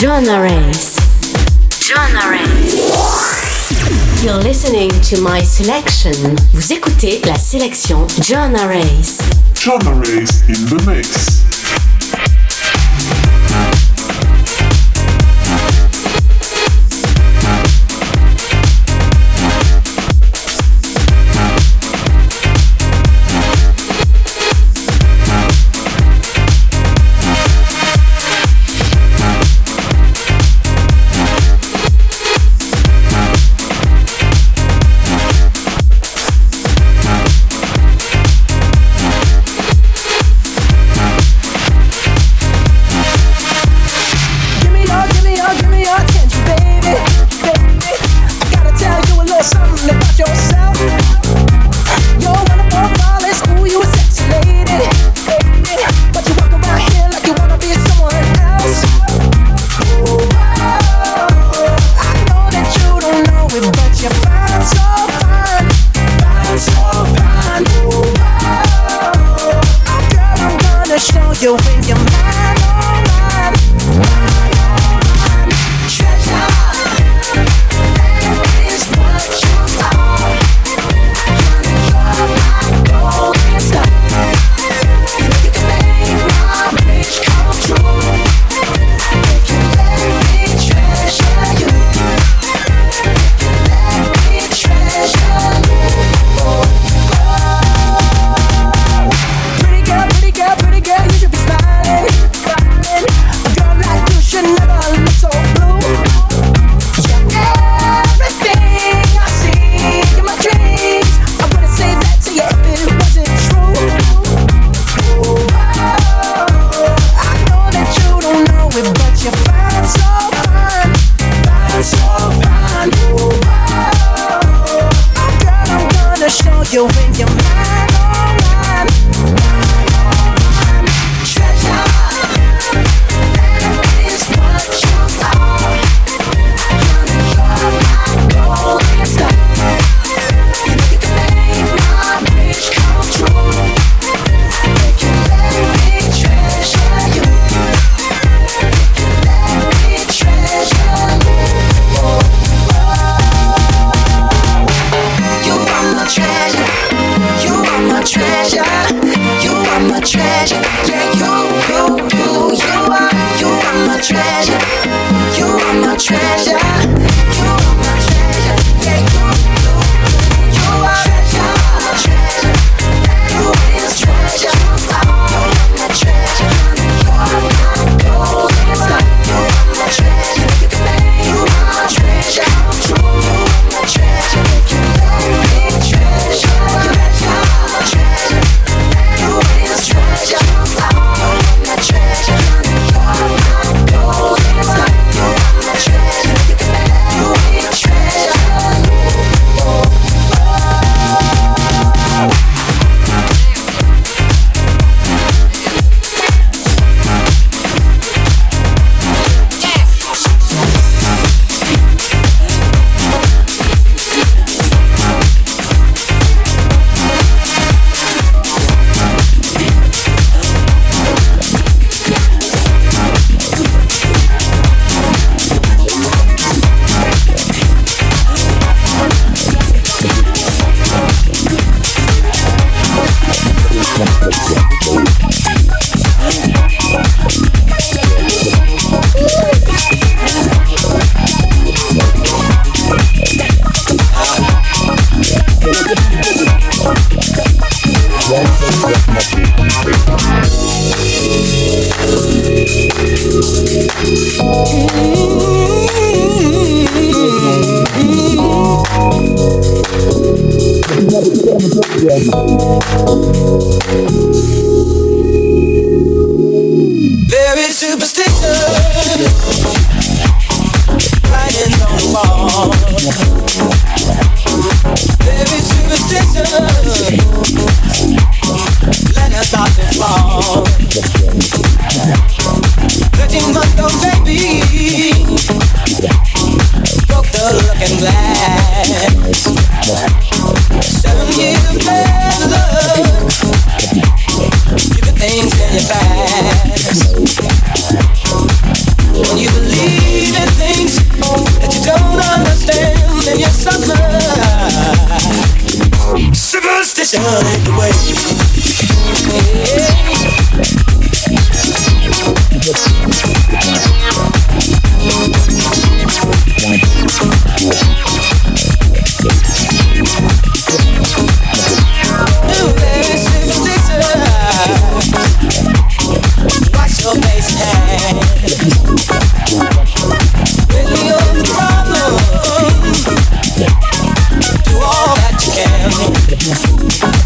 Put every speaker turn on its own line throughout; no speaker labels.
Joanna Rays. You're listening to my selection. Vous écoutez la sélection. Joanna
Rays in the mix.
Yeah.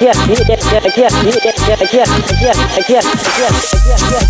I
can't, I can't,
I can't, I
can't,
I can't, I can't, I can't, I can't, I can't, I can't.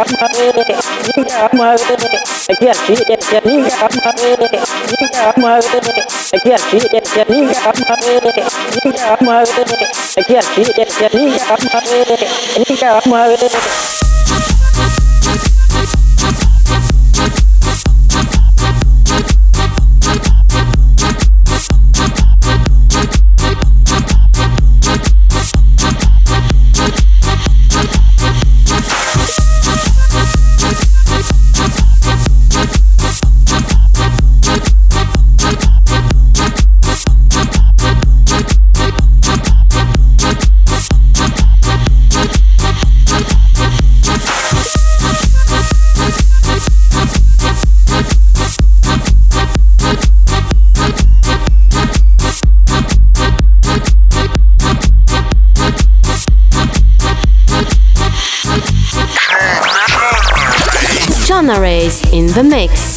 அம்மாவே நீங்க அம்மாவே ஐயா சீதேச்ச நீங்க அம்மாவே நீங்க அம்மாவே ஐயா சீதேச்ச
நீங்க அம்மாவே நீங்க அம்மாவே ஐயா சீதேச்ச நீங்க அம்மாவே நீங்க அம்மாவே In the mix.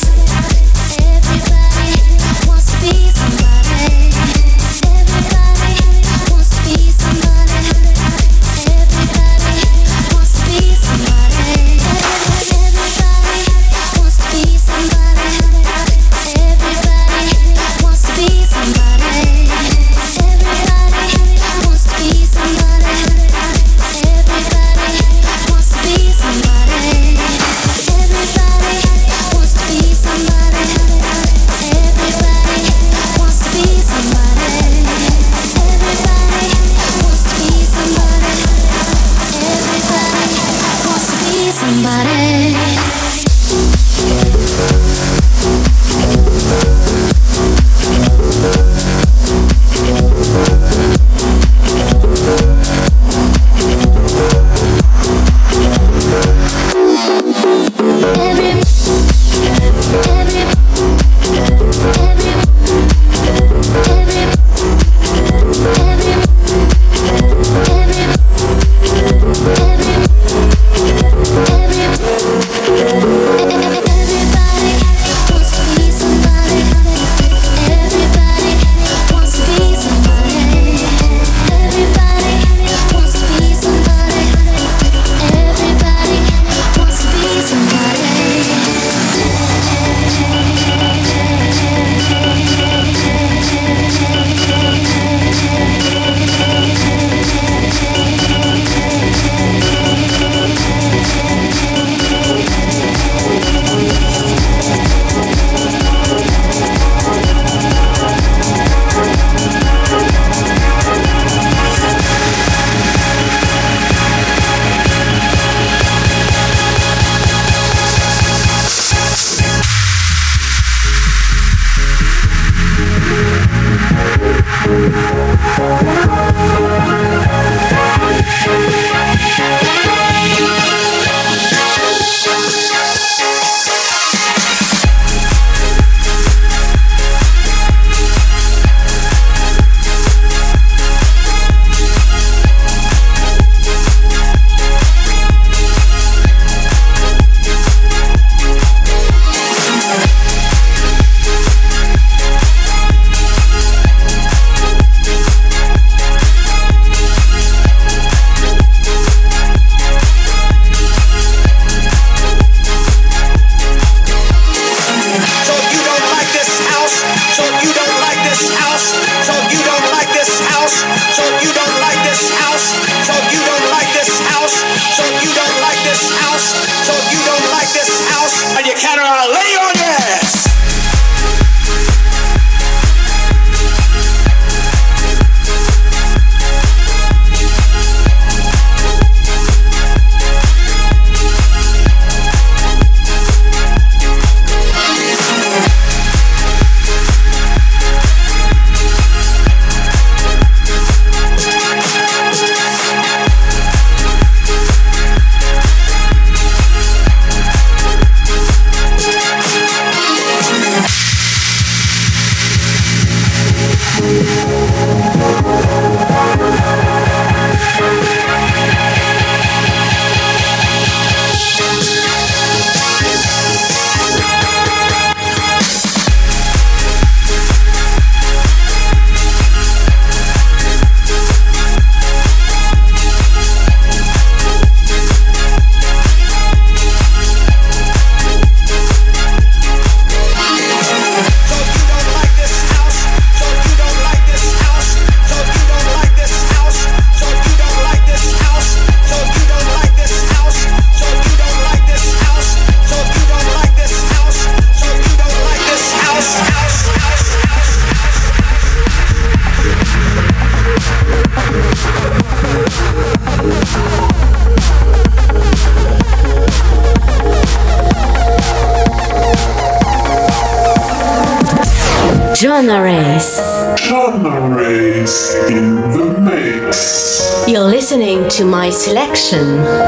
My selection.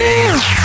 Of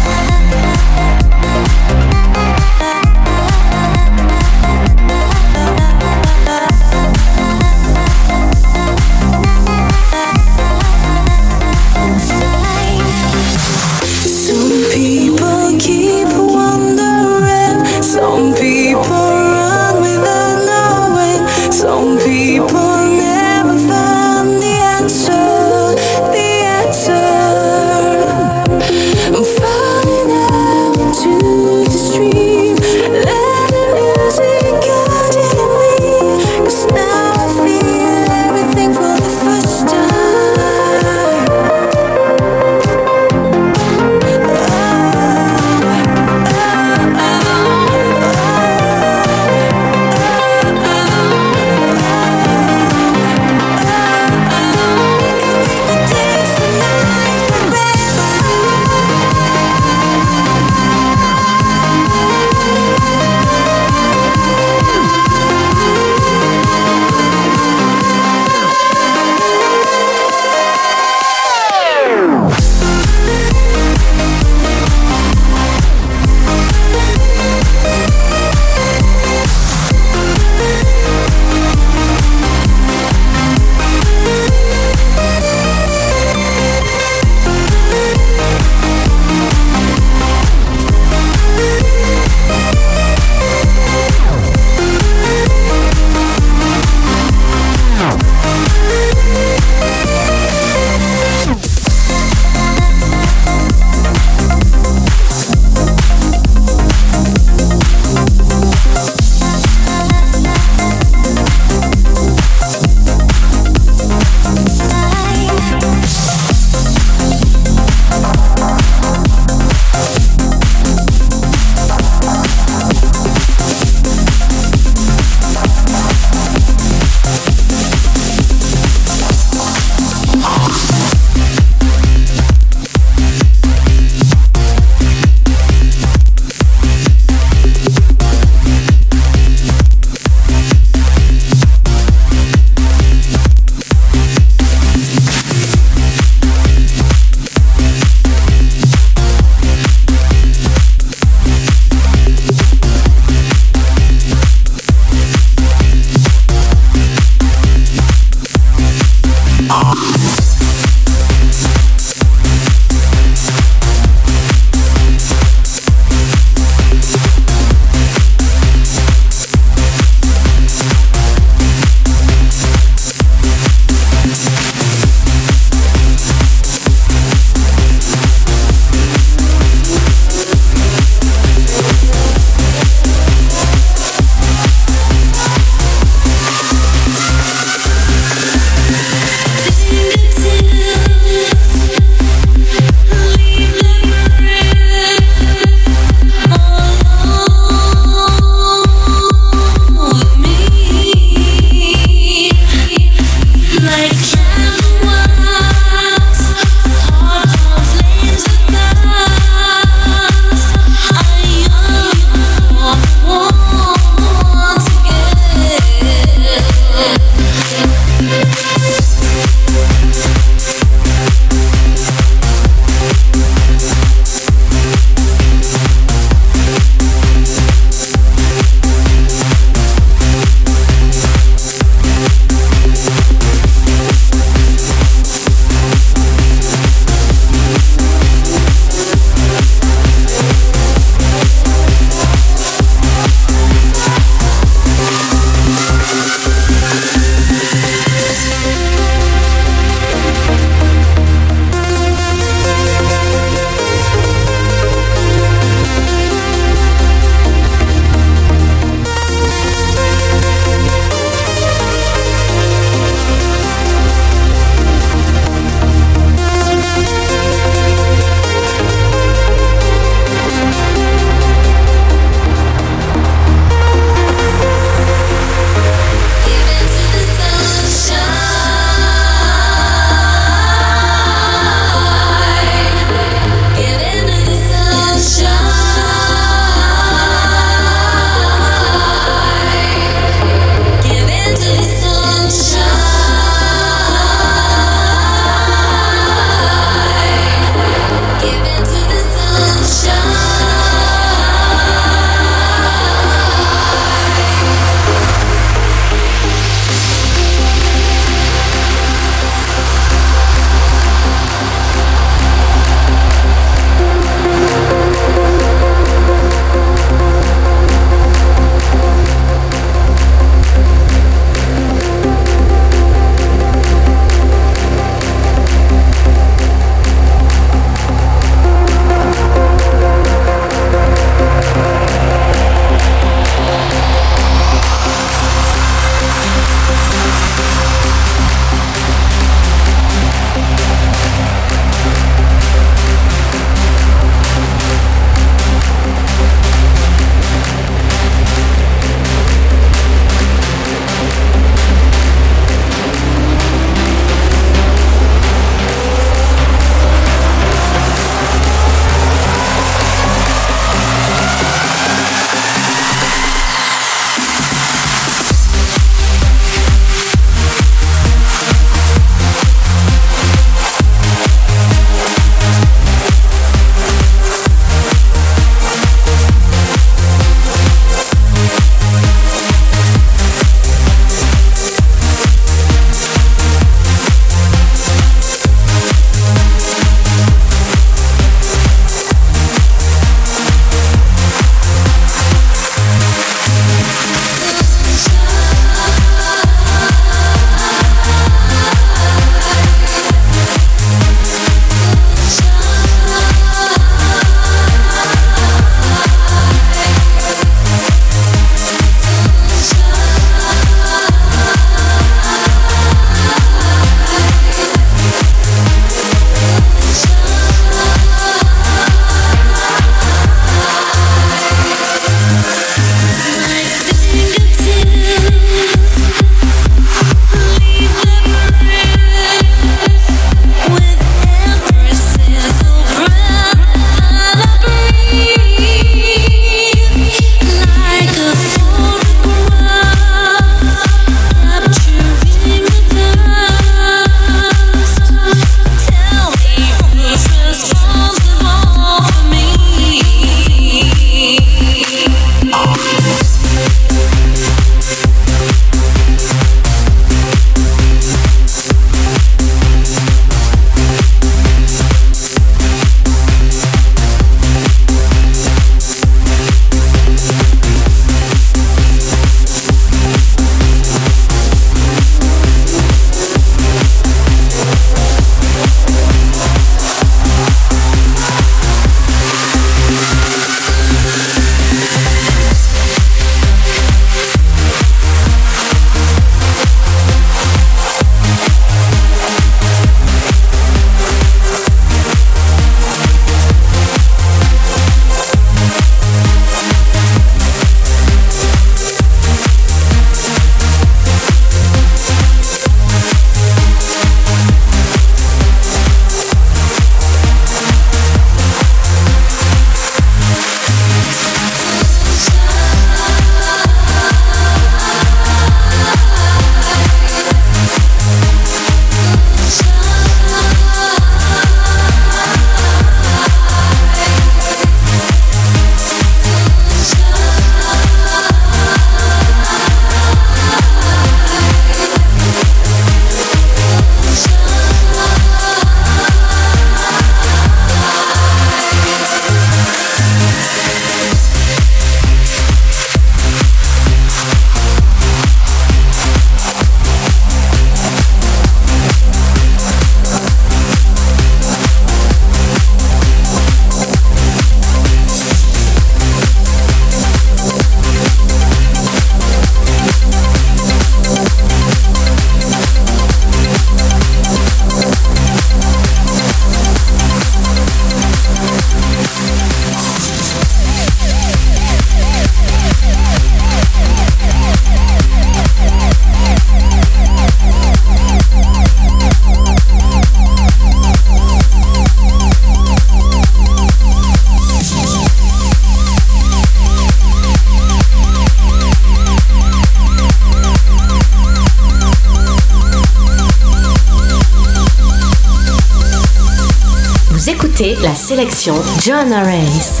sélection
Joanna Rays.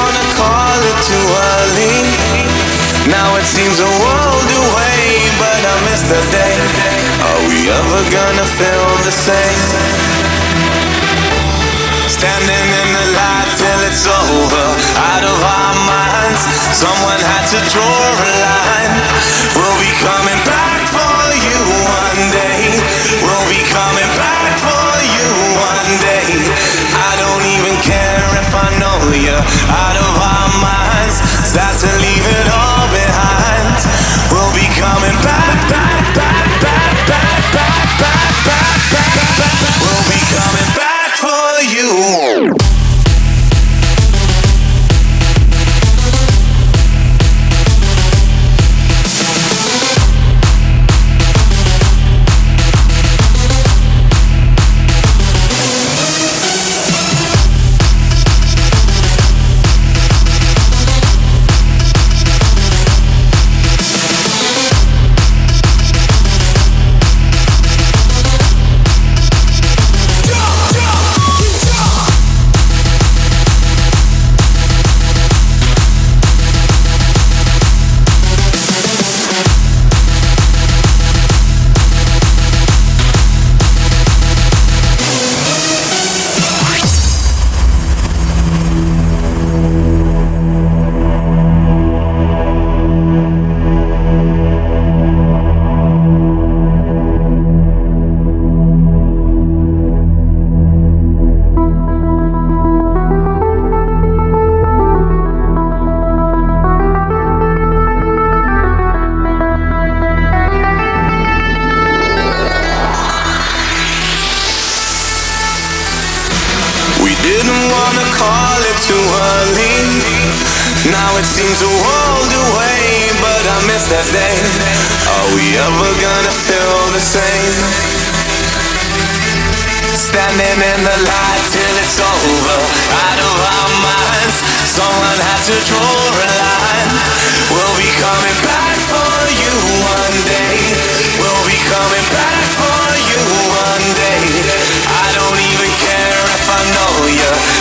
Wanna call it too early. Now it seems a world away, but I miss the day. Are we ever gonna feel the same? Standing in the light till it's over, out of our minds. Someone had to draw a line. We'll be coming care if I know you're out of our minds. Start to leave it all behind. We'll be coming back, back, back, back, back, back, back, back, back, back. We'll be coming back for you. Call it too early. Now it seems a world away, but I miss that day. Are we ever gonna feel the same? Standing in the light till it's over, out of our minds. Someone had to draw a line. We'll be coming back for you one day. We'll be coming back for you one day. I don't even care if I know you're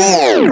Show.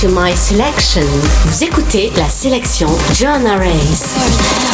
To
my
selection. Vous écoutez la sélection Joanna Race.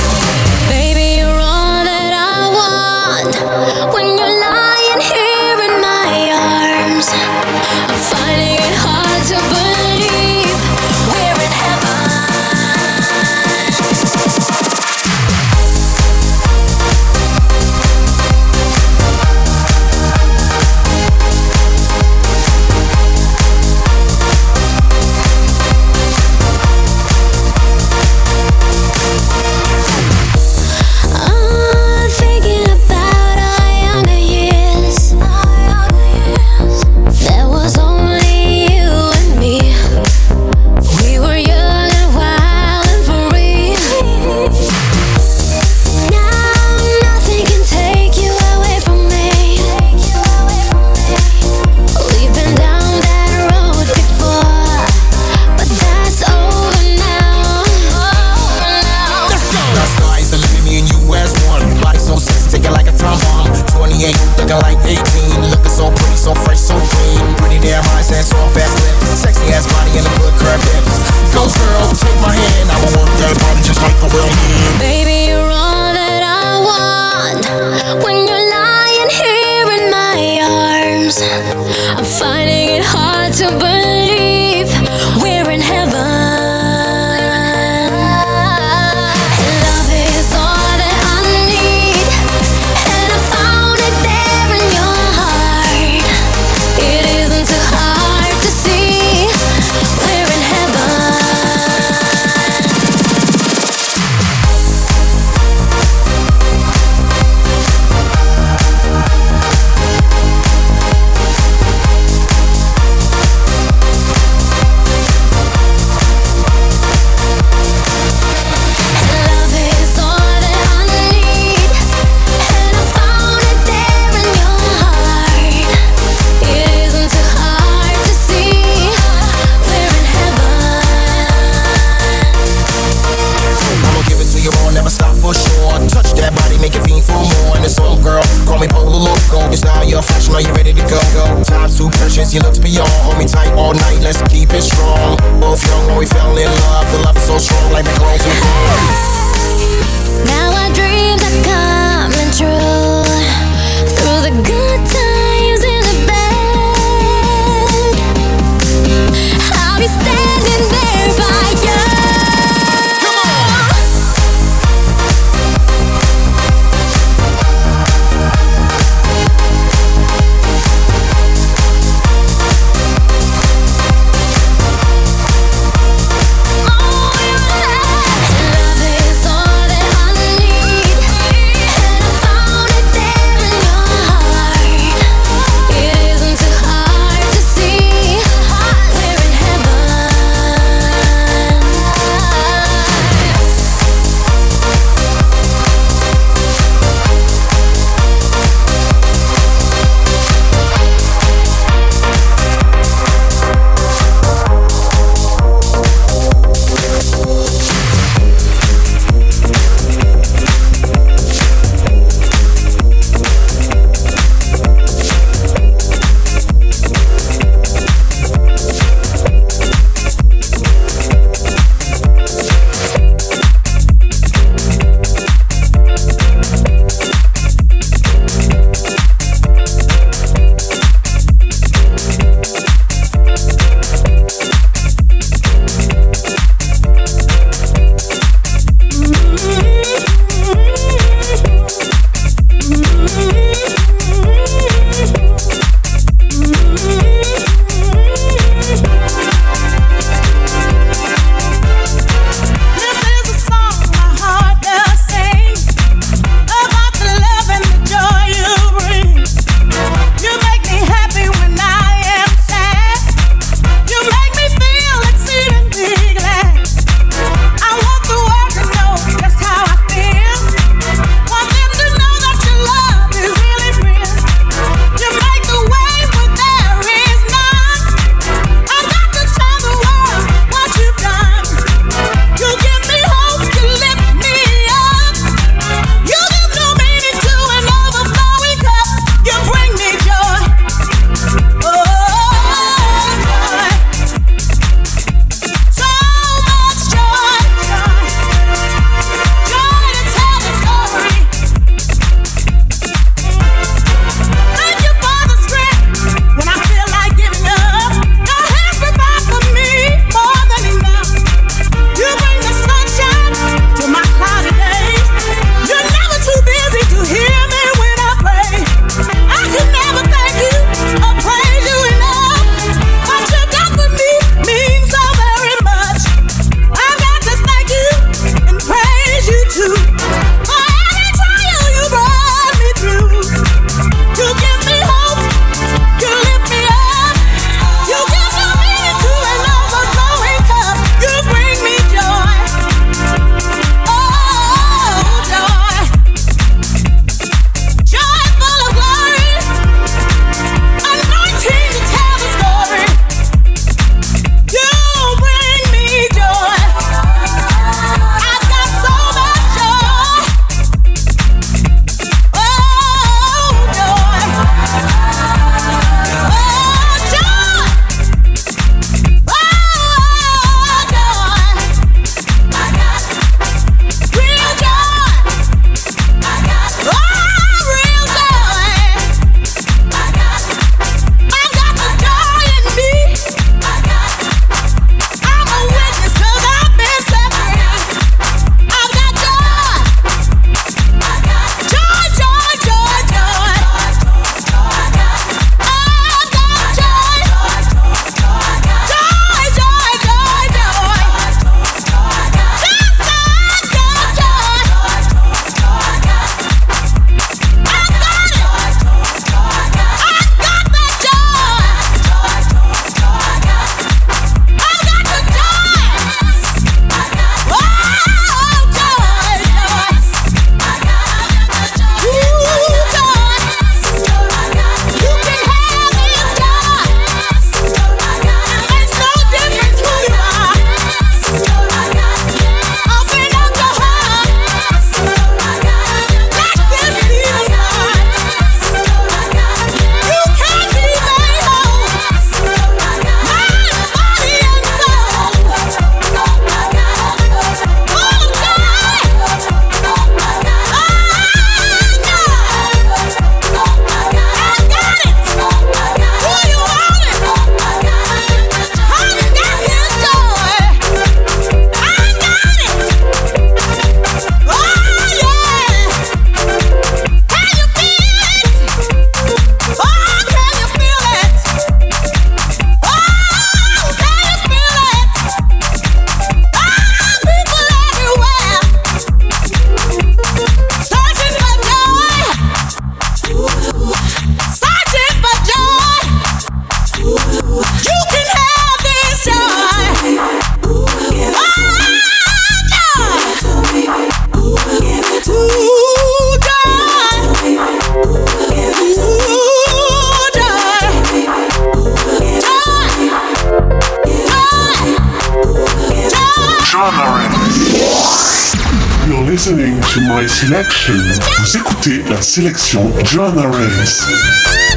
Sélection Joanna Rays.
Oh,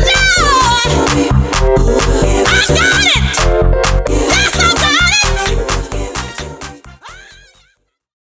no!